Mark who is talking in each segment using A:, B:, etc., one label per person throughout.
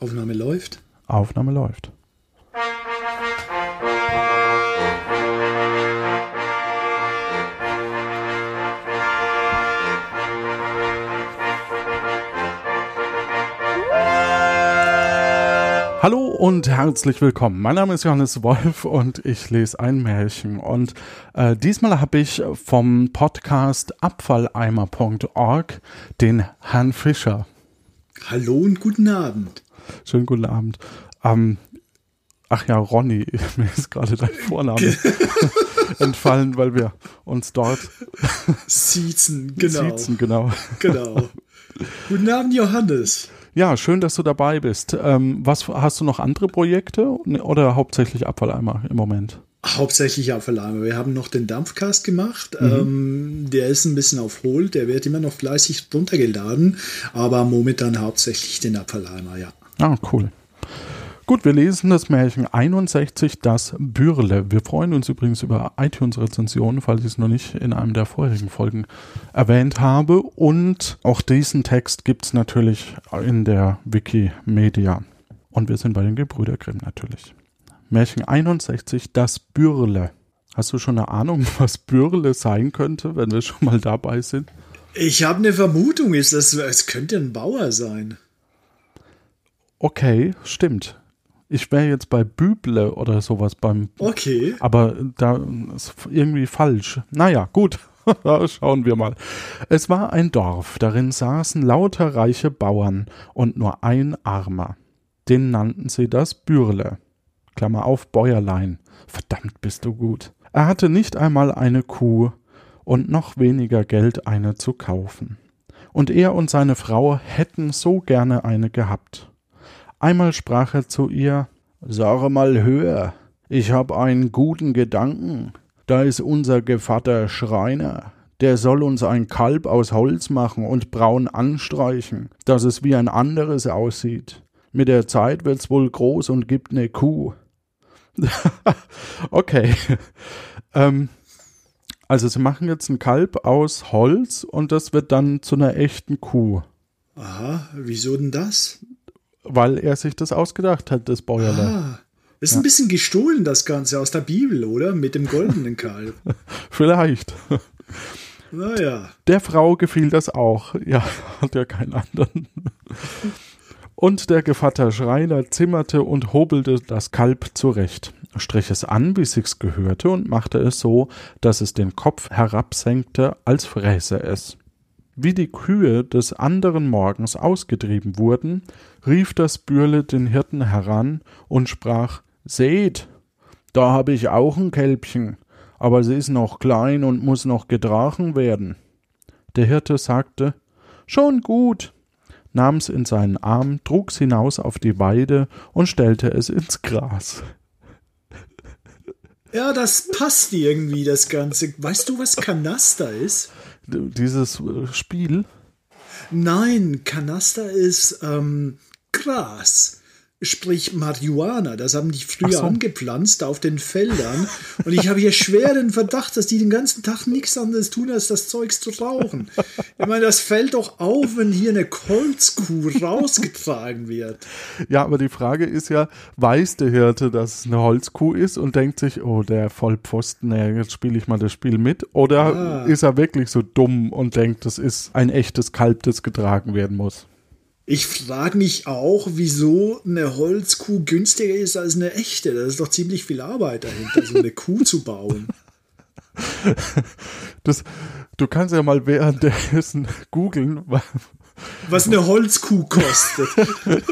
A: Aufnahme läuft.
B: Aufnahme läuft. Hallo und herzlich willkommen. Mein Name ist Johannes Wolf und ich lese ein Märchen. Und äh, diesmal habe ich vom Podcast Abfalleimer.org den Herrn Fischer.
A: Hallo und guten Abend.
B: Schönen guten Abend. Ähm, ach ja, Ronny, mir ist gerade dein Vorname entfallen, weil wir uns dort
A: Siezen, genau.
B: siezen, genau.
A: Genau. Guten Abend, Johannes.
B: Ja, schön, dass du dabei bist. Ähm, was hast du noch andere Projekte oder hauptsächlich Abfalleimer im Moment?
A: Hauptsächlich Abfalleimer. Wir haben noch den Dampfcast gemacht.
B: Mhm.
A: Ähm, der ist ein bisschen auf Hold. Der wird immer noch fleißig runtergeladen. Aber momentan hauptsächlich den Abfalleimer, ja.
B: Ah, cool. Gut, wir lesen das Märchen 61, das Bürle. Wir freuen uns übrigens über iTunes-Rezensionen, falls ich es noch nicht in einem der vorherigen Folgen erwähnt habe. Und auch diesen Text gibt es natürlich in der Wikimedia. Und wir sind bei den Gebrüder Grimm natürlich. Märchen 61, das Bürle. Hast du schon eine Ahnung, was Bürle sein könnte, wenn wir schon mal dabei sind?
A: Ich habe eine Vermutung, das, es könnte ein Bauer sein.
B: Okay, stimmt. Ich wäre jetzt bei Büble oder sowas beim.
A: Okay.
B: Aber da ist irgendwie falsch. Naja, gut. Schauen wir mal. Es war ein Dorf, darin saßen lauter reiche Bauern und nur ein Armer. Den nannten sie das Bürle. Klammer auf, Bäuerlein. Verdammt bist du gut. Er hatte nicht einmal eine Kuh und noch weniger Geld, eine zu kaufen. Und er und seine Frau hätten so gerne eine gehabt. Einmal sprach er zu ihr Sage mal höher, ich hab einen guten Gedanken. Da ist unser Gevatter Schreiner. Der soll uns ein Kalb aus Holz machen und braun anstreichen, dass es wie ein anderes aussieht. Mit der Zeit wird's wohl groß und gibt ne Kuh. okay. ähm, also sie machen jetzt ein Kalb aus Holz und das wird dann zu einer echten Kuh.
A: Aha, wieso denn das?
B: Weil er sich das ausgedacht hat, das Bäuerle.
A: Ah, ist ein bisschen gestohlen, das Ganze aus der Bibel, oder? Mit dem goldenen Kalb.
B: Vielleicht.
A: Naja.
B: Der Frau gefiel das auch. Ja, hat ja keinen anderen. Und der Gevatter Schreiner zimmerte und hobelte das Kalb zurecht, strich es an, wie sich's gehörte, und machte es so, dass es den Kopf herabsenkte, als fräße es. Wie die Kühe des anderen Morgens ausgetrieben wurden, rief das Bürle den Hirten heran und sprach Seht, da habe ich auch ein Kälbchen, aber sie ist noch klein und muss noch getragen werden. Der Hirte sagte Schon gut, nahm's in seinen Arm, trug's hinaus auf die Weide und stellte es ins Gras.
A: Ja, das passt irgendwie, das Ganze. Weißt du, was Kanaster ist?
B: Dieses äh, Spiel,
A: Nein, Kanaster ist ähm, Gras. Sprich Marihuana, das haben die früher
B: so.
A: angepflanzt auf den Feldern. Und ich habe hier schwer den Verdacht, dass die den ganzen Tag nichts anderes tun, als das Zeugs zu rauchen. Ich meine, das fällt doch auf, wenn hier eine Holzkuh rausgetragen wird.
B: Ja, aber die Frage ist ja, weiß der Hirte, dass es eine Holzkuh ist und denkt sich, oh, der Vollpfosten, naja, jetzt spiele ich mal das Spiel mit? Oder
A: Ah.
B: ist er wirklich so dumm und denkt, das ist ein echtes Kalb, das getragen werden muss?
A: Ich frage mich auch, wieso eine Holzkuh günstiger ist als eine echte. Da ist doch ziemlich viel Arbeit dahinter, so eine Kuh zu bauen.
B: Das, du kannst ja mal währenddessen googeln. wa-
A: Was eine Holzkuh kostet.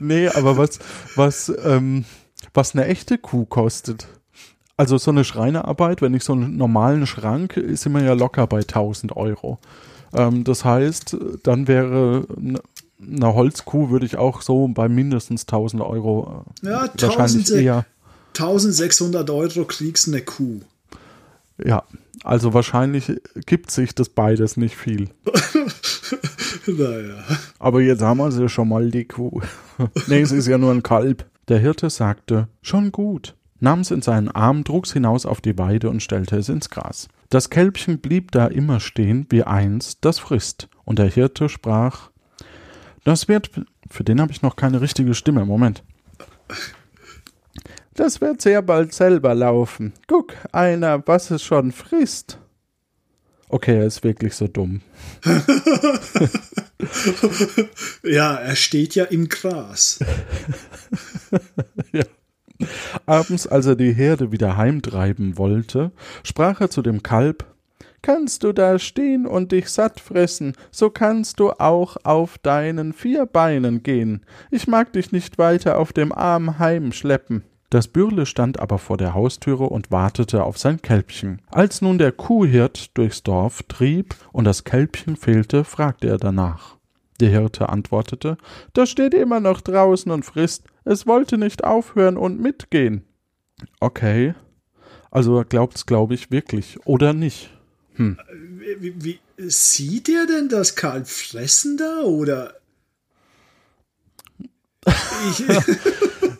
B: Nee, aber was, was, ähm, was eine echte Kuh kostet. Also so eine Schreinerarbeit, wenn ich so einen normalen Schrank, ist immer ja locker bei 1000 Euro. Ähm, das heißt, dann wäre eine Holzkuh, würde ich auch so bei mindestens 1000 Euro äh,
A: Ja,
B: wahrscheinlich
A: 1000
B: eher.
A: 1600 Euro kriegst du eine Kuh.
B: Ja, also wahrscheinlich gibt sich das beides nicht viel.
A: Naja.
B: Aber jetzt haben wir sie schon mal, die Kuh. nee, es ist ja nur ein Kalb. Der Hirte sagte, schon gut, nahm's in seinen Arm, trug's hinaus auf die Weide und stellte es ins Gras. Das Kälbchen blieb da immer stehen, wie einst, das frisst. Und der Hirte sprach, das wird Für den habe ich noch keine richtige Stimme. Moment. Das wird sehr bald selber laufen. Guck, einer, was es schon frisst. Okay, er ist wirklich so dumm.
A: ja, er steht ja im Gras.
B: ja. Abends, als er die Herde wieder heimtreiben wollte, sprach er zu dem Kalb Kannst du da stehen und dich satt fressen, so kannst du auch auf deinen vier Beinen gehen. Ich mag dich nicht weiter auf dem Arm heimschleppen. Das Bürle stand aber vor der Haustüre und wartete auf sein Kälbchen. Als nun der Kuhhirt durchs Dorf trieb und das Kälbchen fehlte, fragte er danach. Der Hirte antwortete, das steht immer noch draußen und frisst, es wollte nicht aufhören und mitgehen. Okay, also glaubt's, glaube ich, wirklich, oder nicht? Hm.
A: Wie, wie, sieht er denn das Kalb fressen da, oder?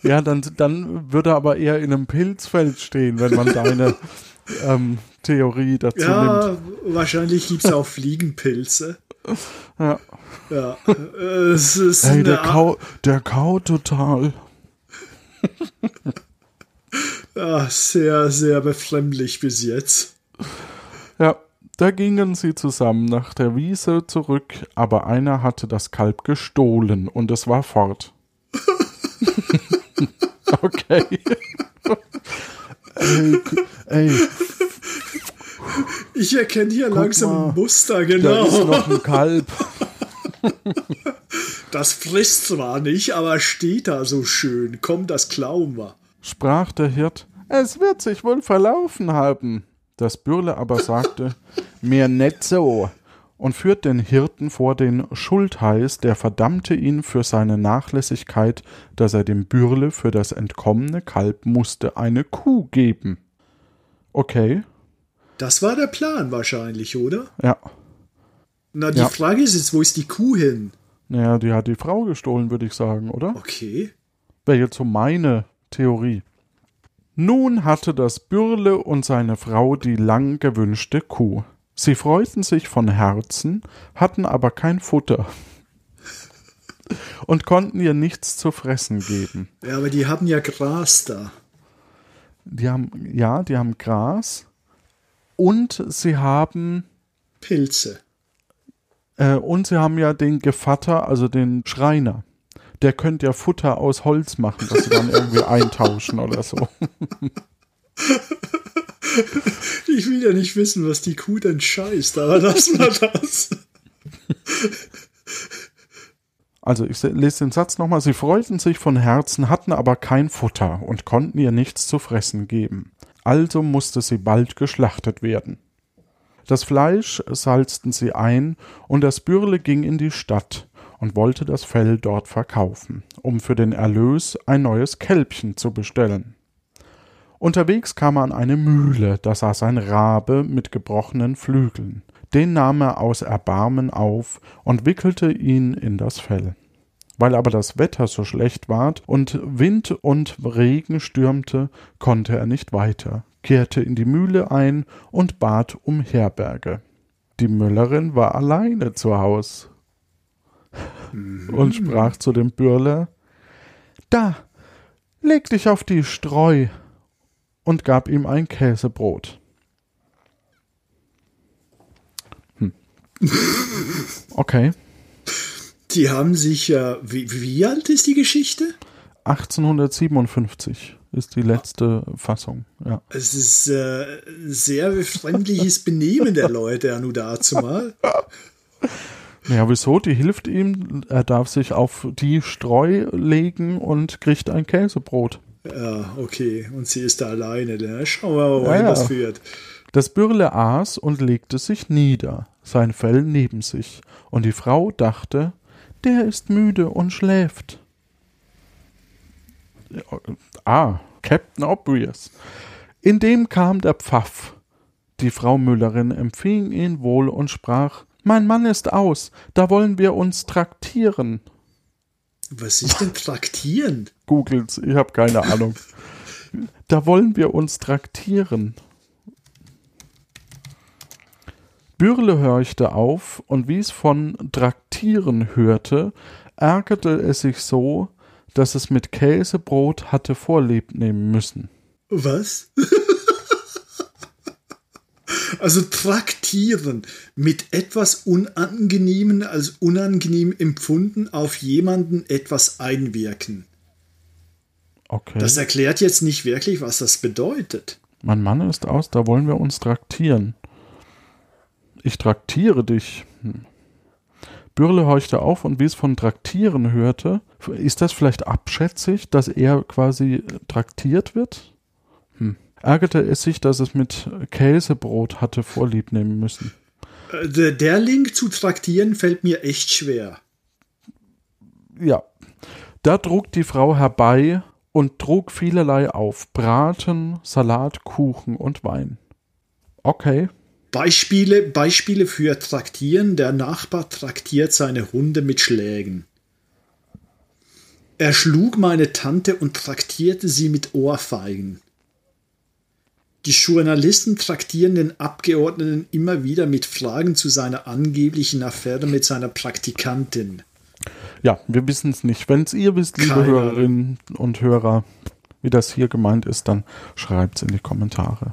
B: Ja, dann, dann würde er aber eher in einem Pilzfeld stehen, wenn man deine ähm, Theorie dazu ja, nimmt.
A: Ja, wahrscheinlich gibt es auch Fliegenpilze.
B: Ja.
A: Ja, es ist
B: Ey, der, Kau, der Kau total.
A: ja, sehr, sehr befremdlich bis jetzt.
B: Ja, da gingen sie zusammen nach der Wiese zurück, aber einer hatte das Kalb gestohlen und es war fort. okay. ey, ey.
A: Ich erkenne hier Guck langsam mal, ein Muster, genau. Da
B: ist noch ein Kalb.
A: Das frisst zwar nicht, aber steht da so schön. Komm, das klauen wir.
B: Sprach der Hirt, es wird sich wohl verlaufen haben. Das Bürle aber sagte, mir net so und führt den Hirten vor den Schultheiß, der verdammte ihn für seine Nachlässigkeit, dass er dem Bürle für das entkommene Kalb musste eine Kuh geben. Okay.
A: Das war der Plan wahrscheinlich, oder?
B: Ja.
A: Na, die ja. Frage ist jetzt, wo ist die Kuh hin?
B: Naja, die hat die Frau gestohlen, würde ich sagen, oder?
A: Okay.
B: Wäre jetzt so meine Theorie. Nun hatte das Bürle und seine Frau die lang gewünschte Kuh. Sie freuten sich von Herzen, hatten aber kein Futter und konnten ihr nichts zu fressen geben.
A: Ja, aber die haben ja Gras da.
B: Die haben, ja, die haben Gras und sie haben
A: Pilze.
B: Äh, und sie haben ja den Gevatter, also den Schreiner. Der könnte ja Futter aus Holz machen, das sie dann irgendwie eintauschen oder so.
A: Ich will ja nicht wissen, was die Kuh denn scheißt, aber lass mal das.
B: Also ich lese den Satz nochmal. Sie freuten sich von Herzen, hatten aber kein Futter und konnten ihr nichts zu fressen geben. Also musste sie bald geschlachtet werden. Das Fleisch salzten sie ein, und das Bürle ging in die Stadt und wollte das Fell dort verkaufen, um für den Erlös ein neues Kälbchen zu bestellen. Unterwegs kam er an eine Mühle, da saß ein Rabe mit gebrochenen Flügeln. Den nahm er aus Erbarmen auf und wickelte ihn in das Fell. Weil aber das Wetter so schlecht ward und Wind und Regen stürmte, konnte er nicht weiter, kehrte in die Mühle ein und bat um Herberge. Die Müllerin war alleine zu Haus und sprach zu dem Bürle Da, leg dich auf die Streu und gab ihm ein Käsebrot. Hm. Okay.
A: Die haben sich ja. Wie, wie alt ist die Geschichte?
B: 1857 ist die letzte Fassung. Ja.
A: Es ist äh, sehr befremdliches Benehmen der Leute, ja, nur dazu mal.
B: Ja, wieso? Die hilft ihm. Er darf sich auf die Streu legen und kriegt ein Käsebrot.
A: Ja, okay. Und sie ist da alleine. Ne? Schauen wir mal, wohin ja, das führt.
B: Das Bürle aß und legte sich nieder, sein Fell neben sich, und die Frau dachte, der ist müde und schläft. Ah, Captain Obvious. Indem kam der Pfaff. Die Frau Müllerin empfing ihn wohl und sprach, Mein Mann ist aus, da wollen wir uns traktieren.
A: Was ist denn traktieren?
B: Googles, ich habe keine Ahnung. Da wollen wir uns traktieren. Bürle horchte auf und wie es von Traktieren hörte, ärgerte es sich so, dass es mit Käsebrot hatte Vorlieb nehmen müssen.
A: Was? also traktieren mit etwas Unangenehmen als unangenehm empfunden auf jemanden etwas einwirken.
B: Okay.
A: Das erklärt jetzt nicht wirklich, was das bedeutet.
B: Mein Mann ist aus, da wollen wir uns traktieren. Ich traktiere dich. Hm. Bürle horchte auf und wie es von Traktieren hörte, ist das vielleicht abschätzig, dass er quasi traktiert wird? Hm. Ärgerte es sich, dass es mit Käsebrot hatte vorlieb nehmen müssen.
A: Äh, Der Link zu traktieren fällt mir echt schwer.
B: Ja. Da trug die Frau herbei und trug vielerlei auf. Braten, Salat, Kuchen und Wein. Okay.
A: Beispiele, Beispiele für Traktieren. Der Nachbar traktiert seine Hunde mit Schlägen. Er schlug meine Tante und traktierte sie mit Ohrfeigen. Die Journalisten traktieren den Abgeordneten immer wieder mit Fragen zu seiner angeblichen Affäre mit seiner Praktikantin.
B: Ja, wir wissen es nicht. Wenn es ihr wisst, liebe
A: Keine
B: Hörerinnen und Hörer, wie das hier gemeint ist, dann schreibt es in die Kommentare.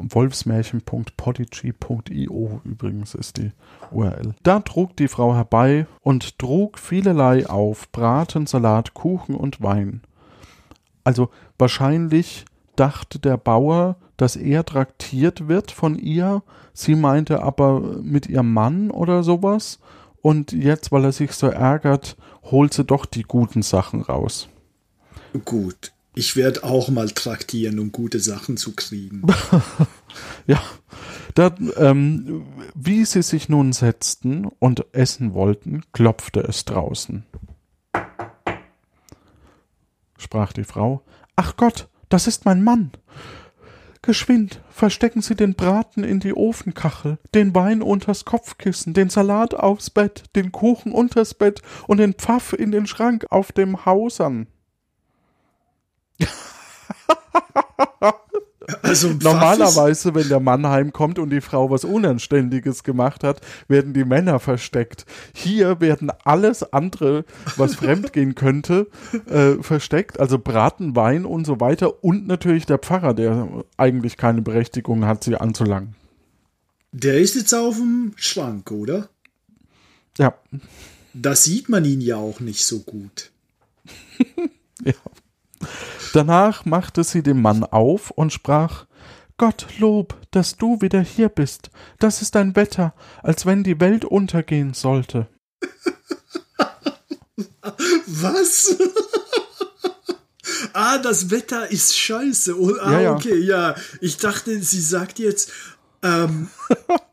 B: Wolfsmärchen.podigy.io übrigens ist die URL. Da trug die Frau herbei und trug vielerlei auf, Braten, Salat, Kuchen und Wein. Also wahrscheinlich dachte der Bauer, dass er traktiert wird von ihr. Sie meinte aber mit ihrem Mann oder sowas. Und jetzt, weil er sich so ärgert, holt sie doch die guten Sachen raus.
A: Gut, ich werde auch mal traktieren, um gute Sachen zu kriegen.
B: Ja, da, ähm, wie sie sich nun setzten und essen wollten, klopfte es draußen. Sprach die Frau, Ach Gott, das ist mein Mann. Geschwind, verstecken Sie den Braten in die Ofenkachel, den Wein unters Kopfkissen, den Salat aufs Bett, den Kuchen unters Bett und den Pfaff in den Schrank auf dem Hausern.
A: Also
B: Normalerweise, wenn der Mann heimkommt und die Frau was Unanständiges gemacht hat, werden die Männer versteckt. Hier werden alles andere, was fremdgehen könnte, äh, versteckt. Also Braten, Wein und so weiter. Und natürlich der Pfarrer, der eigentlich keine Berechtigung hat, sie anzulangen.
A: Der ist jetzt auf dem Schrank, oder?
B: Ja,
A: Da sieht man ihn ja auch nicht so gut.
B: ja. Danach machte sie dem Mann auf und sprach, Gott lob, dass du wieder hier bist. Das ist ein Wetter, als wenn die Welt untergehen sollte.
A: Was? ah, das Wetter ist scheiße. Oh, ah,
B: Ja, ja.
A: okay, ja. Ich dachte, sie sagt jetzt, ähm,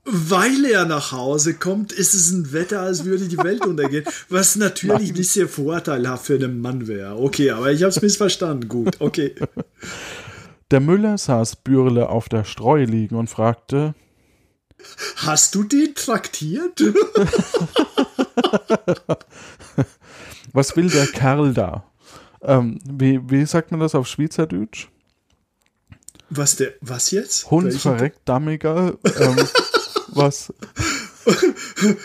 A: weil er nach Hause kommt, ist es ein Wetter, als würde die Welt untergehen. Was natürlich nicht sehr vorteilhaft für einen Mann wäre. Okay, aber ich habe es missverstanden. Gut, okay.
B: Der Müller saß Bürle auf der Streu liegen und fragte,
A: Hast du den traktiert?
B: was will der Kerl da? Ähm, wie, wie sagt man das auf Schweizerdeutsch?
A: Was der, was jetzt?
B: Hund
A: Welchen-
B: verreckt dammiger. Ähm, was?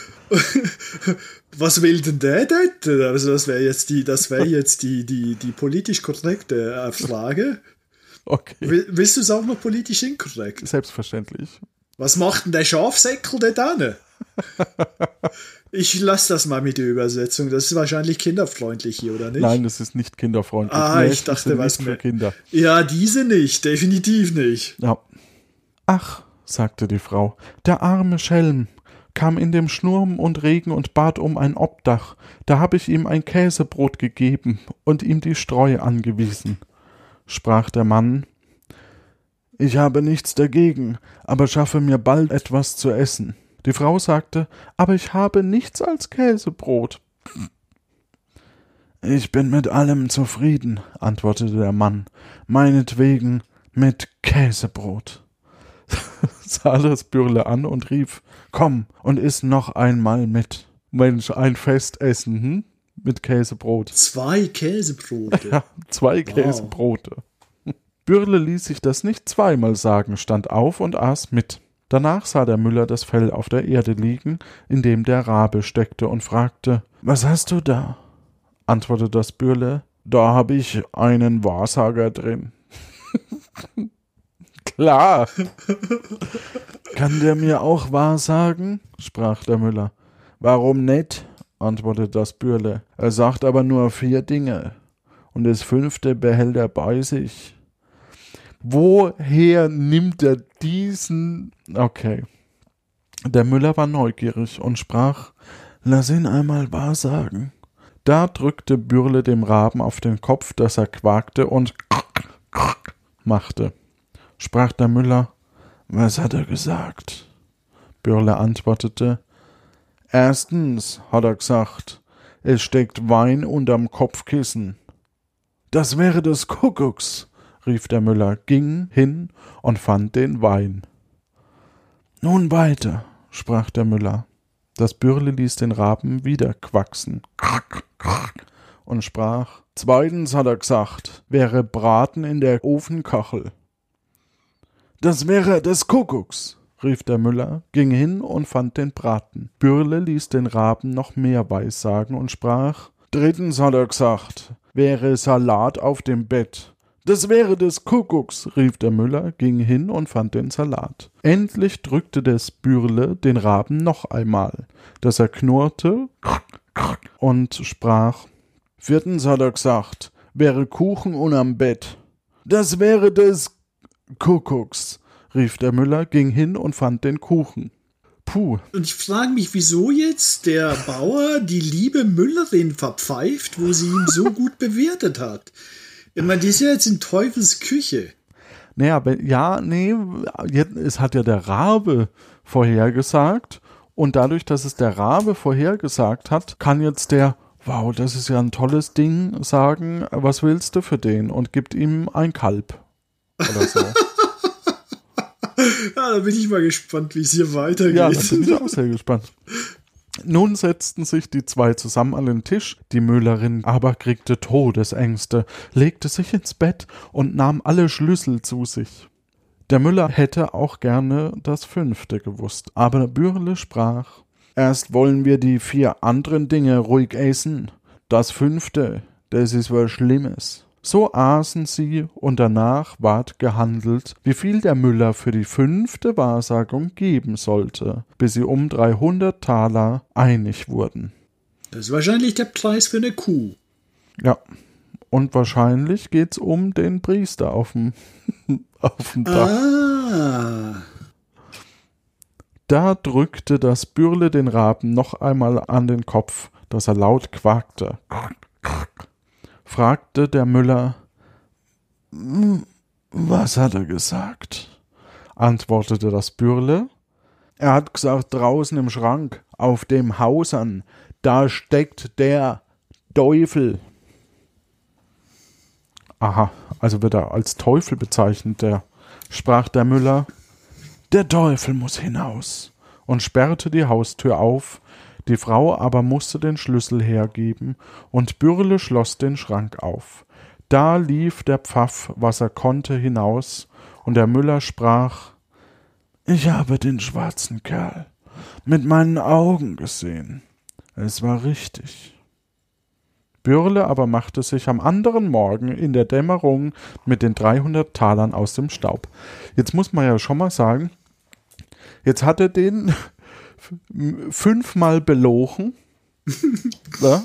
A: Was will denn der dort? Also das wäre jetzt die, das wäre jetzt die, die, die politisch korrekte äh, Frage.
B: Okay,
A: Will- Willst du es auch noch politisch inkorrekt?
B: selbstverständlich.
A: Was macht denn der Schafsäckel dort an? Ich lasse das mal mit der Übersetzung. Das ist wahrscheinlich kinderfreundlich hier, oder nicht?
B: Nein, das ist nicht kinderfreundlich.
A: Ah, ich
B: Märchen
A: dachte, was
B: für Kinder.
A: Ja, diese nicht. Definitiv nicht.
B: Ja. Ach, sagte die Frau, der arme Schelm kam in dem Schnurm und Regen und bat um ein Obdach. Da hab ich ihm ein Käsebrot gegeben und ihm die Streu angewiesen. Sprach der Mann, ich habe nichts dagegen, aber schaffe mir bald etwas zu essen. Die Frau sagte, aber ich habe nichts als Käsebrot. Ich bin mit allem zufrieden, antwortete der Mann, meinetwegen mit Käsebrot. sah das Bürle an und rief, komm und iss noch einmal mit. Mensch, ein Festessen, hm? Mit Käsebrot.
A: Zwei Käsebrote.
B: Ja, zwei Käsebrote. Bürle ließ sich das nicht zweimal sagen, stand auf und aß mit. Danach sah der Müller das Fell auf der Erde liegen, in dem der Rabe steckte, und fragte Was hast du da? antwortete das Bürle Da hab ich einen Wahrsager drin. Klar. Kann der mir auch wahrsagen? sprach der Müller. Warum nicht? antwortete das Bürle. Er sagt aber nur vier Dinge, und das fünfte behält er bei sich. Woher nimmt er diesen? Okay. Der Müller war neugierig und sprach, lass ihn einmal wahrsagen. Da drückte Bürle dem Raben auf den Kopf, dass er quakte und machte. Sprach der Müller, was hat er gesagt? Bürle antwortete, erstens hat er gesagt, es steckt Wein unterm Kopfkissen. Das wäre des Kuckucks, rief der Müller, ging hin und fand den Wein. Nun weiter, sprach der Müller. Das Bürle ließ den Raben wieder quaxen und sprach Zweitens hat er gesagt, wäre Braten in der Ofenkachel. Das wäre des Kuckucks, rief der Müller, ging hin und fand den Braten. Bürle ließ den Raben noch mehr weissagen und sprach Drittens hat er gesagt, wäre Salat auf dem Bett. Das wäre des Kuckucks, rief der Müller, ging hin und fand den Salat. Endlich drückte des Bürle den Raben noch einmal, dass er knurrte und sprach Viertens hat er gesagt, wäre Kuchen unterm Bett. Das wäre des Kuckucks, rief der Müller, ging hin und fand den Kuchen. Puh.
A: Und ich frage mich, wieso jetzt der Bauer die liebe Müllerin verpfeift, wo sie ihn so gut bewertet hat. Ich meine, die ist ja jetzt in Teufels Küche.
B: Naja, ja, nee, jetzt, es hat ja der Rabe vorhergesagt. Und dadurch, dass es der Rabe vorhergesagt hat, kann jetzt der wow, das ist ja ein tolles Ding, sagen, was willst du für den? Und gibt ihm ein Kalb. Oder so.
A: ja, da bin ich mal gespannt, wie es hier weitergeht. Ja, da
B: bin ich auch sehr gespannt. Nun setzten sich die zwei zusammen an den Tisch, die Müllerin aber kriegte Todesängste, legte sich ins Bett und nahm alle Schlüssel zu sich. Der Müller hätte auch gerne das fünfte gewusst, aber Bürle sprach Erst wollen wir die vier anderen Dinge ruhig essen. Das fünfte, das ist was Schlimmes. So aßen sie, und danach ward gehandelt, wie viel der Müller für die fünfte Wahrsagung geben sollte, bis sie um dreihundert Taler einig wurden.
A: Das ist wahrscheinlich der Preis für eine Kuh.
B: Ja. Und wahrscheinlich geht's um den Priester auf dem, auf dem Dach. Ah. Da drückte das Bürle den Raben noch einmal an den Kopf, dass er laut quakte. Fragte der Müller, was hat er gesagt? antwortete das Bürle. Er hat gesagt, draußen im Schrank, auf dem Hausern, da steckt der Teufel. Aha, also wird er als Teufel bezeichnet, der, sprach der Müller. Der Teufel muss hinaus und sperrte die Haustür auf, die Frau aber musste den Schlüssel hergeben, und Bürle schloss den Schrank auf. Da lief der Pfaff, was er konnte, hinaus, und der Müller sprach Ich habe den schwarzen Kerl mit meinen Augen gesehen. Es war richtig. Bürle aber machte sich am anderen Morgen in der Dämmerung mit den dreihundert Talern aus dem Staub. Jetzt muss man ja schon mal sagen, Jetzt hat er den fünfmal belogen. ja?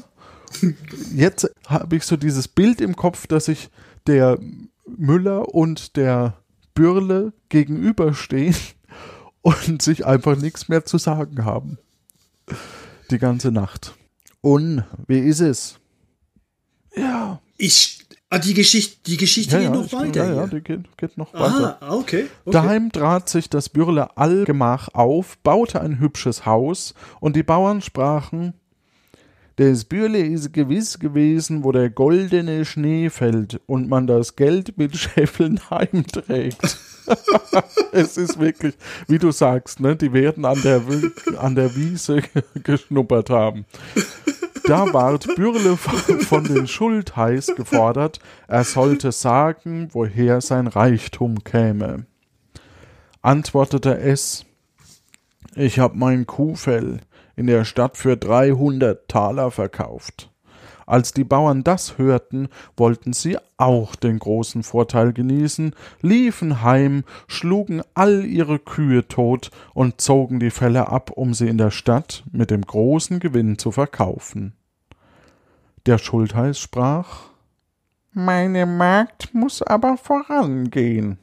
B: Jetzt habe ich so dieses Bild im Kopf, dass sich der Müller und der Bürle gegenüberstehen und sich einfach nichts mehr zu sagen haben. Die ganze Nacht. Und wie ist es?
A: Ja. Ich Ah, die Geschichte, die Geschichte ja, geht noch weiter.
B: Ja, ja, die geht, geht noch weiter.
A: Ah, okay, okay.
B: Daheim trat sich das Bürle allgemach auf, baute ein hübsches Haus, und die Bauern sprachen, das Bürle ist gewiss gewesen, wo der goldene Schnee fällt und man das Geld mit Scheffeln heimträgt. es ist wirklich, wie du sagst, ne, die werden an der, an der Wiese geschnuppert haben. Da ward Bürle von den Schultheiß gefordert, er sollte sagen, woher sein Reichtum käme. Antwortete es, Ich hab mein Kuhfell in der Stadt für dreihundert Taler verkauft. Als die Bauern das hörten, wollten sie auch den großen Vorteil genießen, liefen heim, schlugen all ihre Kühe tot und zogen die Felle ab, um sie in der Stadt mit dem großen Gewinn zu verkaufen. Der Schultheiß sprach Meine Magd muss aber vorangehen.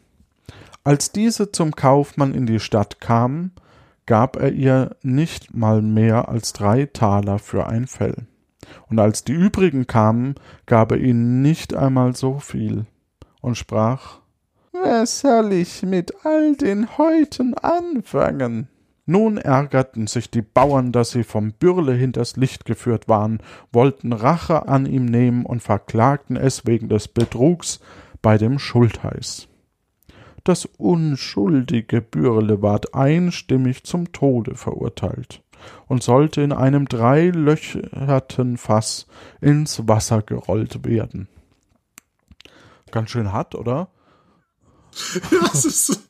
B: Als diese zum Kaufmann in die Stadt kam, gab er ihr nicht mal mehr als drei Taler für ein Fell. Und als die übrigen kamen, gab er ihnen nicht einmal so viel und sprach Was soll ich mit all den Häuten anfangen? Nun ärgerten sich die Bauern, dass sie vom Bürle hinters Licht geführt waren, wollten Rache an ihm nehmen und verklagten es wegen des Betrugs bei dem Schultheiß. Das unschuldige Bürle ward einstimmig zum Tode verurteilt und sollte in einem dreilöcherten Fass ins Wasser gerollt werden. Ganz schön hart, oder?
A: Das ist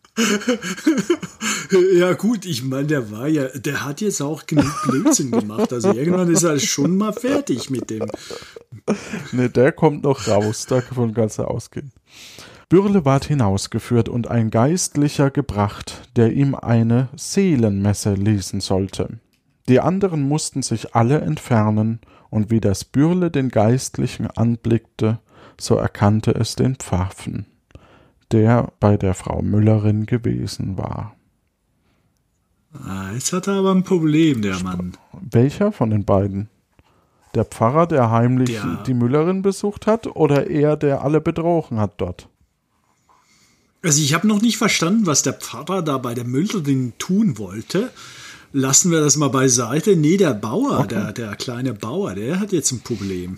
A: ja gut, ich meine, der war ja, der hat jetzt auch genug Blödsinn gemacht. Also irgendwann ist er schon mal fertig mit dem.
B: Ne, der kommt noch raus, davon kannst du ausgehen. Bürle ward hinausgeführt und ein Geistlicher gebracht, der ihm eine Seelenmesse lesen sollte. Die anderen mussten sich alle entfernen, und wie das Bürle den Geistlichen anblickte, so erkannte es den Pfaffen, der bei der Frau Müllerin gewesen war.
A: Ah, jetzt hat er aber ein Problem, der Mann.
B: Welcher von den beiden? Der Pfarrer, der heimlich
A: Der-
B: die Müllerin besucht hat, oder er, der alle betrogen hat dort?
A: Also ich habe noch nicht verstanden, was der Pfarrer da bei der Müllerin tun wollte. Lassen wir das mal beiseite. Nee, der Bauer, der, der kleine Bauer, der hat jetzt ein Problem.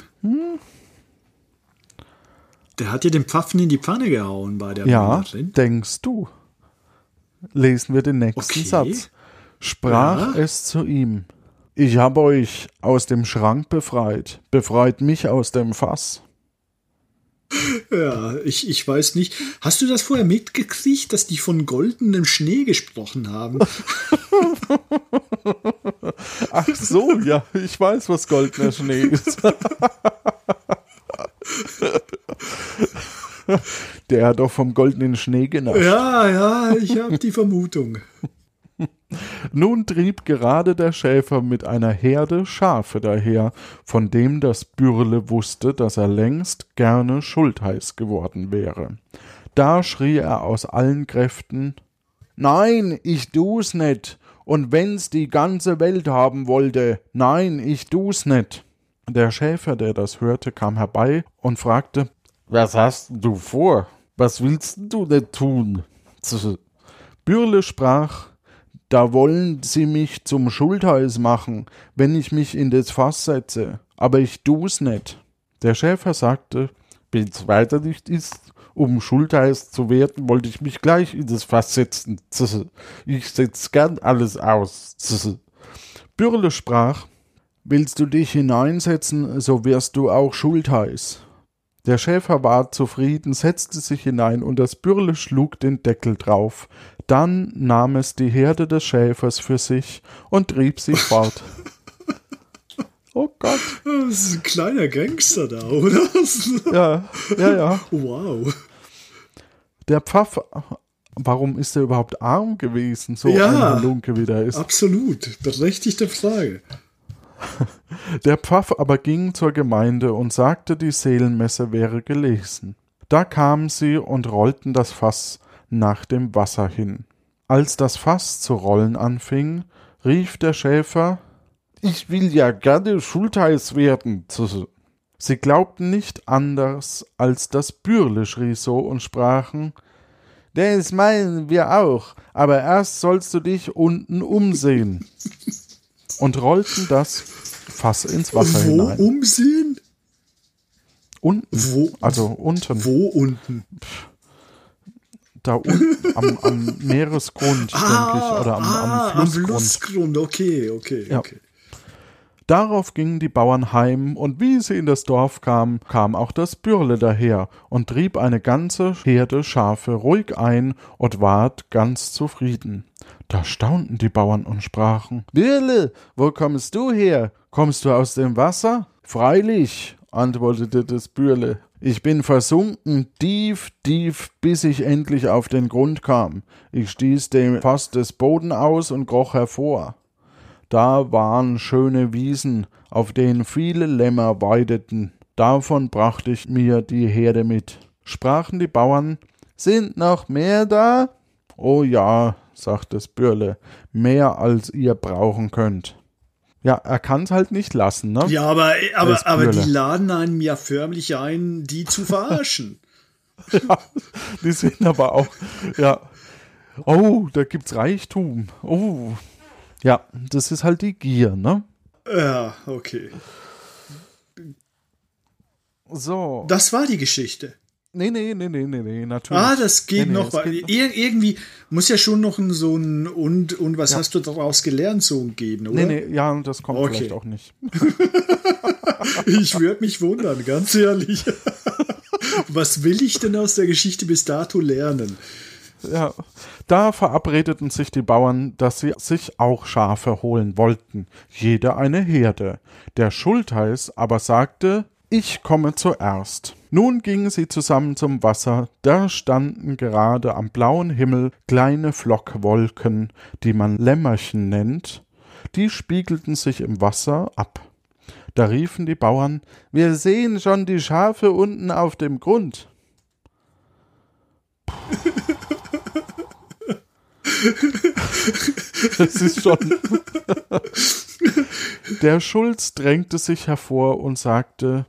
A: Der hat ja den Pfaffen in die Pfanne gehauen bei der
B: Ja,
A: Müllerin.
B: denkst du? Lesen wir den nächsten
A: Okay.
B: Satz. Sprach
A: Ja.
B: es zu ihm. Ich habe euch aus dem Schrank befreit, befreit mich aus dem Fass.
A: Ja, ich, ich weiß nicht. Hast du das vorher mitgekriegt, dass die von goldenem Schnee gesprochen haben?
B: Ach so, ja, ich weiß, was goldener Schnee ist. Der hat doch vom goldenen Schnee genascht.
A: ja, ja, ich habe die Vermutung.
B: Nun trieb gerade der Schäfer mit einer Herde Schafe daher, von dem das Bürle wusste, dass er längst gerne schultheiß geworden wäre. Da schrie er aus allen Kräften Nein, ich du's net, und wenn's die ganze Welt haben wollte, nein, ich du's net. Der Schäfer, der das hörte, kam herbei und fragte Was hast du vor? Was willst du denn tun? Bürle sprach da wollen sie mich zum Schultheiß machen, wenn ich mich in das Fass setze. Aber ich tu's nicht. Der Schäfer sagte, wenn's weiter nicht ist, um Schultheiß zu werden, wollte ich mich gleich in das Fass setzen. Ich setz gern alles aus. Bürle sprach, willst du dich hineinsetzen, so wirst du auch Schultheiß. Der Schäfer war zufrieden, setzte sich hinein und das Bürle schlug den Deckel drauf. Dann nahm es die Herde des Schäfers für sich und trieb sie fort. Oh Gott.
A: Das ist ein kleiner Gangster da, oder?
B: Ja, ja, ja.
A: Wow.
B: Der Pfaff, warum ist er überhaupt arm gewesen, so
A: Ja.
B: ein Halunke wie der ist?
A: Absolut. Berechtigte Frage.
B: Der Pfaff aber ging zur Gemeinde und sagte, die Seelenmesse wäre gelesen. Da kamen sie und rollten das Fass nach dem Wasser hin. Als das Fass zu rollen anfing, rief der Schäfer Ich will ja gerne Schultheiß werden. Sie glaubten nicht anders, als das Bürle schrie so und sprachen Das meinen wir auch, aber erst sollst du dich unten umsehen. Und rollten das Fass ins Wasser
A: Wo
B: hinein.
A: umsehen?
B: Unten.
A: Wo?
B: Also unten.
A: Wo unten?
B: Da unten am, am Meeresgrund, denke ich, oder am,
A: ah,
B: am Flussgrund.
A: Flussgrund. Okay, okay,
B: Ja.
A: okay.
B: Darauf gingen die Bauern heim, und wie sie in das Dorf kamen, kam auch das Bürle daher und trieb eine ganze Herde Schafe ruhig ein und ward ganz zufrieden. Da staunten die Bauern und sprachen Bürle, wo kommst du her? Kommst du aus dem Wasser? Freilich, antwortete das Bürle. Ich bin versunken, tief, tief, bis ich endlich auf den Grund kam. Ich stieß dem fast des Boden aus und kroch hervor. Da waren schöne Wiesen, auf denen viele Lämmer weideten. Davon brachte ich mir die Herde mit. Sprachen die Bauern, sind noch mehr da? Oh ja, sagte das Bürle, mehr als ihr brauchen könnt. Ja, er kann's halt nicht lassen, ne?
A: Ja, aber, aber, aber die laden einem ja förmlich ein, die zu verarschen.
B: ja, die sind aber auch, ja. Oh, da gibt's Reichtum. Oh, ja, das ist halt die Gier, ne?
A: Ja, okay.
B: So.
A: Das war die Geschichte.
B: Nee, nee, nee, nee, nee, nee, natürlich.
A: Ah, das geht nee, nee, noch. Geht Ir irgendwie muss ja schon noch ein, so ein und, und was ja. hast du daraus gelernt so geben, oder?
B: Nee, nee, ja, das kommt okay. vielleicht auch nicht.
A: ich würde mich wundern, ganz ehrlich. was will ich denn aus der Geschichte bis dato lernen?
B: Ja, da verabredeten sich die Bauern, dass sie sich auch Schafe holen wollten, jeder eine Herde. Der Schultheiß aber sagte, ich komme zuerst. Nun gingen sie zusammen zum Wasser, da standen gerade am blauen Himmel kleine Flockwolken, die man Lämmerchen nennt, die spiegelten sich im Wasser ab. Da riefen die Bauern Wir sehen schon die Schafe unten auf dem Grund. Das ist schon. Der Schulz drängte sich hervor und sagte: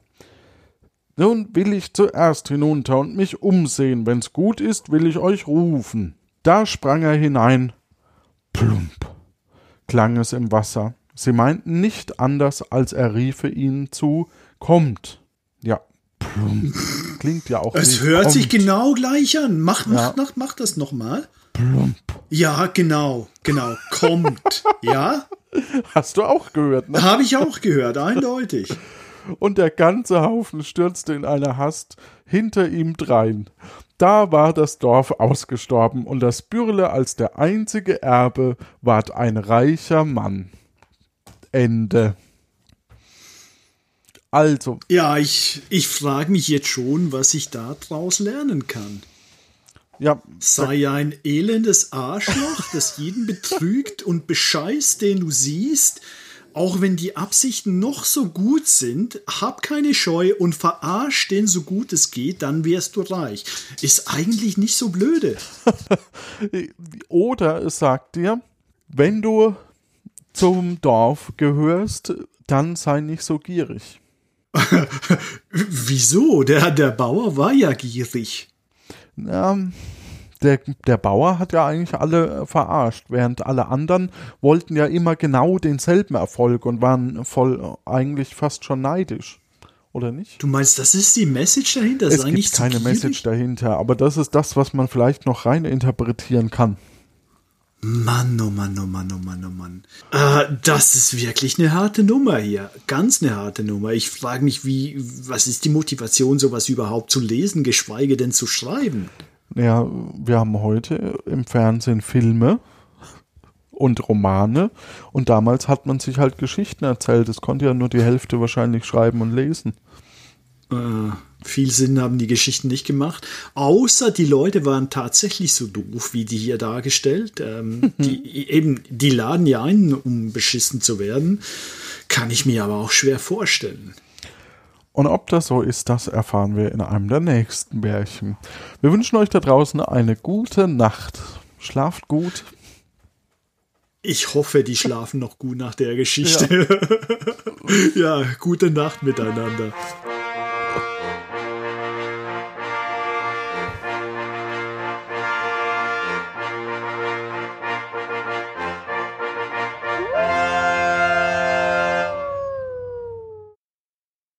B: Nun will ich zuerst hinunter und mich umsehen. Wenn's gut ist, will ich euch rufen. Da sprang er hinein. Plump klang es im Wasser. Sie meinten nicht anders, als er riefe ihnen zu: Kommt. Ja, plump. Klingt ja auch.
A: Es hört kommt. sich genau gleich an. Mach, mach, ja. mach, mach das nochmal. Plump. Ja, genau, genau. Kommt. ja?
B: Hast du auch gehört,
A: ne? Habe ich auch gehört, eindeutig.
B: Und der ganze Haufen stürzte in einer Hast hinter ihm drein. Da war das Dorf ausgestorben und das Bürle als der einzige Erbe ward ein reicher Mann. Ende. Also.
A: Ja, ich, ich frage mich jetzt schon, was ich daraus lernen kann.
B: Ja,
A: Sei ein elendes Arschloch, das jeden betrügt und bescheißt, den du siehst. Auch wenn die Absichten noch so gut sind, hab keine Scheu und verarsch den so gut es geht, dann wirst du reich. Ist eigentlich nicht so blöde.
B: Oder es sagt dir, wenn du zum Dorf gehörst, dann sei nicht so gierig.
A: Wieso? Der, der Bauer war ja gierig.
B: Ähm, der, der Bauer hat ja eigentlich alle verarscht, während alle anderen wollten ja immer genau denselben Erfolg und waren voll eigentlich fast schon neidisch. Oder nicht?
A: Du meinst, das ist die Message dahinter?
B: Es gibt keine Message dahinter, aber das ist das, was man vielleicht noch rein interpretieren kann.
A: Mann, oh Mann, oh Mann, oh Mann, oh Mann. Äh, das ist wirklich eine harte Nummer hier. Ganz eine harte Nummer. Ich frage mich, wie, was ist die Motivation, sowas überhaupt zu lesen, geschweige denn zu schreiben?
B: Ja, wir haben heute im Fernsehen Filme und Romane und damals hat man sich halt Geschichten erzählt. Es konnte ja nur die Hälfte wahrscheinlich schreiben und lesen.
A: Äh, viel Sinn haben die Geschichten nicht gemacht. Außer die Leute waren tatsächlich so doof, wie die hier dargestellt. Ähm, die, eben, die laden ja ein, um beschissen zu werden. Kann ich mir aber auch schwer vorstellen.
B: Und ob das so ist, das erfahren wir in einem der nächsten Märchen. Wir wünschen euch da draußen eine gute Nacht. Schlaft gut.
A: Ich hoffe, die schlafen noch gut nach der Geschichte. Ja, ja gute Nacht miteinander.